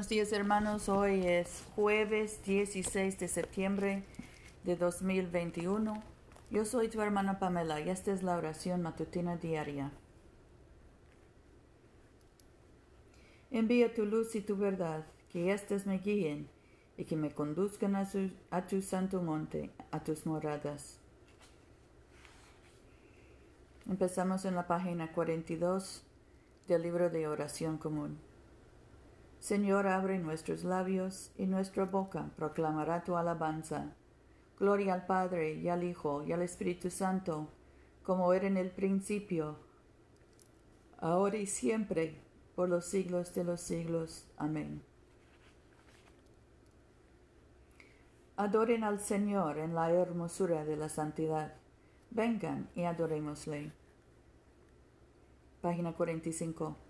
Buenos días hermanos, hoy es jueves 16 de septiembre de 2021. Yo soy tu hermana Pamela y esta es la oración matutina diaria. Envía tu luz y tu verdad, que éstas me guíen y que me conduzcan a, a tu santo monte, a tus moradas. Empezamos en la página 42 del libro de oración común. Señor, abre nuestros labios y nuestra boca proclamará tu alabanza. Gloria al Padre y al Hijo y al Espíritu Santo, como era en el principio, ahora y siempre, por los siglos de los siglos. Amén. Adoren al Señor en la hermosura de la santidad. Vengan y adorémosle. Página 45.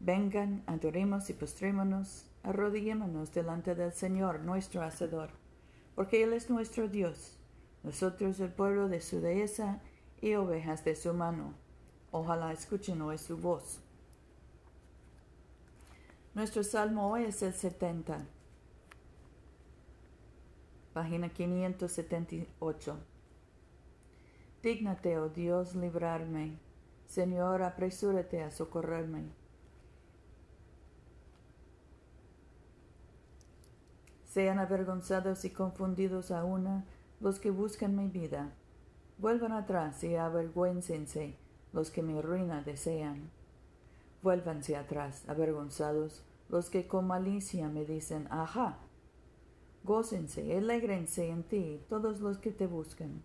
Vengan, adoremos y postrémonos, arrodillémonos delante del Señor nuestro Hacedor, porque Él es nuestro Dios, nosotros el pueblo de su dehesa y ovejas de su mano. Ojalá escuchen hoy su voz. Nuestro salmo hoy es el 70, página 578. Dígnate, oh Dios, librarme. Señor, apresúrate a socorrerme. Sean avergonzados y confundidos a una los que buscan mi vida. Vuelvan atrás y avergüéncense los que mi ruina desean. Vuélvanse atrás, avergonzados, los que con malicia me dicen, ajá. Gócense, alégrense en ti todos los que te buscan.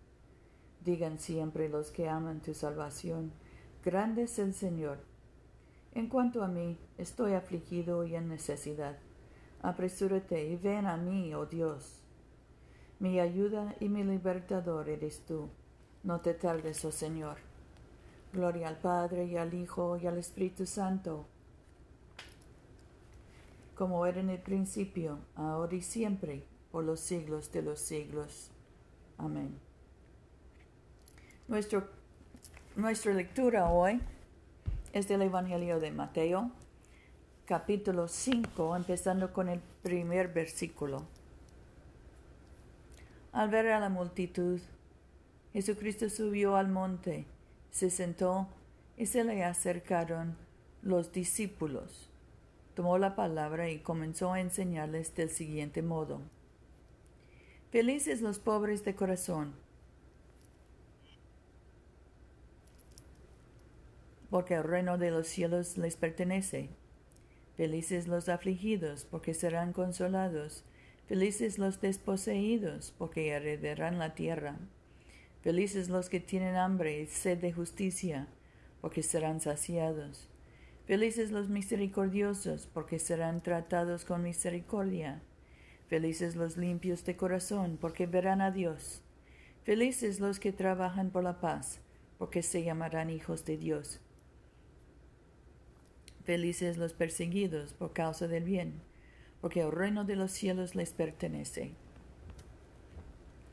Digan siempre los que aman tu salvación, grande es el Señor. En cuanto a mí, estoy afligido y en necesidad apresúrate y ven a mí, oh Dios. Mi ayuda y mi libertador eres tú. No te tardes, oh Señor. Gloria al Padre y al Hijo y al Espíritu Santo, como era en el principio, ahora y siempre, por los siglos de los siglos. Amén. Nuestro, nuestra lectura hoy es del Evangelio de Mateo, capítulo 5, empezando con el primer versículo. Al ver a la multitud, Jesucristo subió al monte, se sentó y se le acercaron los discípulos. Tomó la palabra y comenzó a enseñarles del siguiente modo. Felices los pobres de corazón, porque el reino de los cielos les pertenece. Felices los afligidos, porque serán consolados. Felices los desposeídos, porque heredarán la tierra. Felices los que tienen hambre y sed de justicia, porque serán saciados. Felices los misericordiosos, porque serán tratados con misericordia. Felices los limpios de corazón, porque verán a Dios. Felices los que trabajan por la paz, porque se llamarán hijos de Dios. Felices los perseguidos por causa del bien, porque el reino de los cielos les pertenece.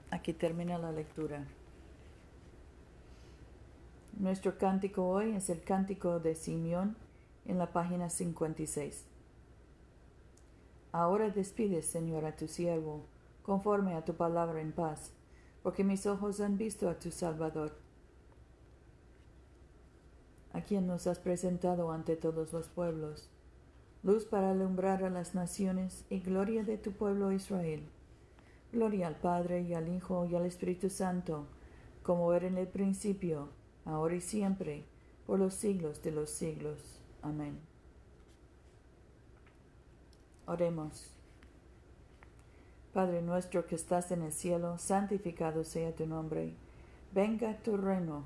Aquí termina la lectura. Nuestro cántico hoy es el cántico de Simeón en la página 56. Ahora despides, Señor, a tu siervo, conforme a tu palabra en paz, porque mis ojos han visto a tu Salvador a quien nos has presentado ante todos los pueblos, luz para alumbrar a las naciones y gloria de tu pueblo Israel. Gloria al Padre y al Hijo y al Espíritu Santo, como era en el principio, ahora y siempre, por los siglos de los siglos. Amén. Oremos. Padre nuestro que estás en el cielo, santificado sea tu nombre. Venga tu reino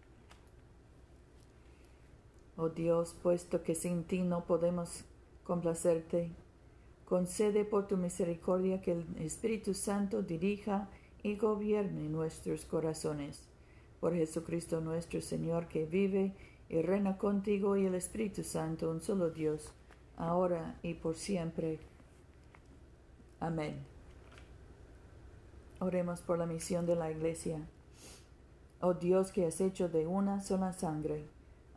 Oh Dios, puesto que sin ti no podemos complacerte, concede por tu misericordia que el Espíritu Santo dirija y gobierne nuestros corazones. Por Jesucristo nuestro Señor, que vive y reina contigo y el Espíritu Santo, un solo Dios, ahora y por siempre. Amén. Oremos por la misión de la Iglesia. Oh Dios que has hecho de una sola sangre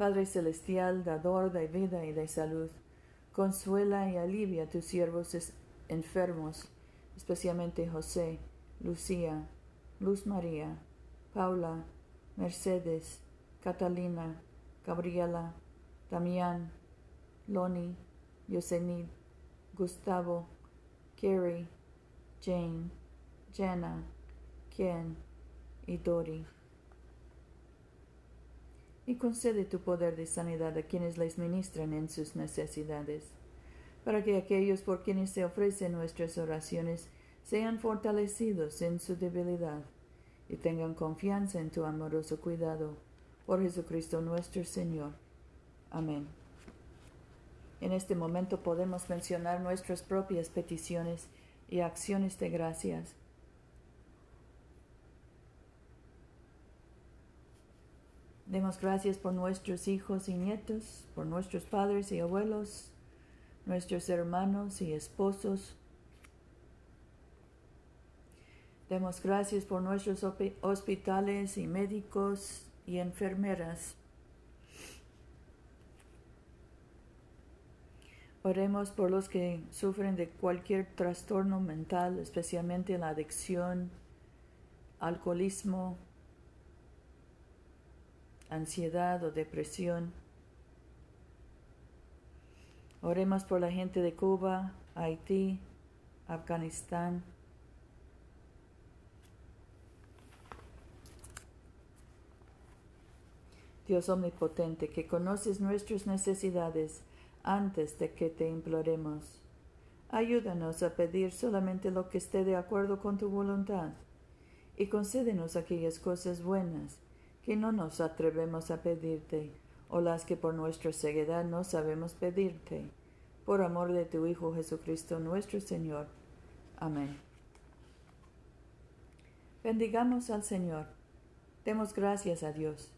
Padre Celestial, dador de vida y de salud, consuela y alivia a tus siervos enfermos, especialmente José, Lucía, Luz María, Paula, Mercedes, Catalina, Gabriela, Damián, Loni, Yosenid, Gustavo, Kerry, Jane, Jenna, Ken y Dori. Y concede tu poder de sanidad a quienes les ministran en sus necesidades, para que aquellos por quienes se ofrecen nuestras oraciones sean fortalecidos en su debilidad y tengan confianza en tu amoroso cuidado. Por Jesucristo nuestro Señor. Amén. En este momento podemos mencionar nuestras propias peticiones y acciones de gracias. Demos gracias por nuestros hijos y nietos, por nuestros padres y abuelos, nuestros hermanos y esposos, Demos gracias por nuestros hospitales y médicos y enfermeras. Oremos por los que sufren de cualquier trastorno mental, especialmente la adicción, alcoholismo, ansiedad o depresión. Oremos por la gente de Cuba, Haití, Afganistán, Dios omnipotente, que conoces nuestras necesidades antes de que te imploremos. Ayúdanos a pedir solamente lo que esté de acuerdo con tu voluntad, y concédenos aquellas cosas buenas que no nos atrevemos a pedirte, o las que por nuestra ceguedad no sabemos pedirte, por amor de tu Hijo Jesucristo nuestro Señor. Amén. Bendigamos al Señor. Demos gracias a Dios.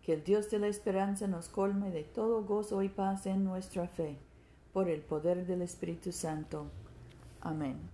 Que el Dios de la esperanza nos colme de todo gozo y paz en nuestra fe, por el poder del Espíritu Santo. Amén.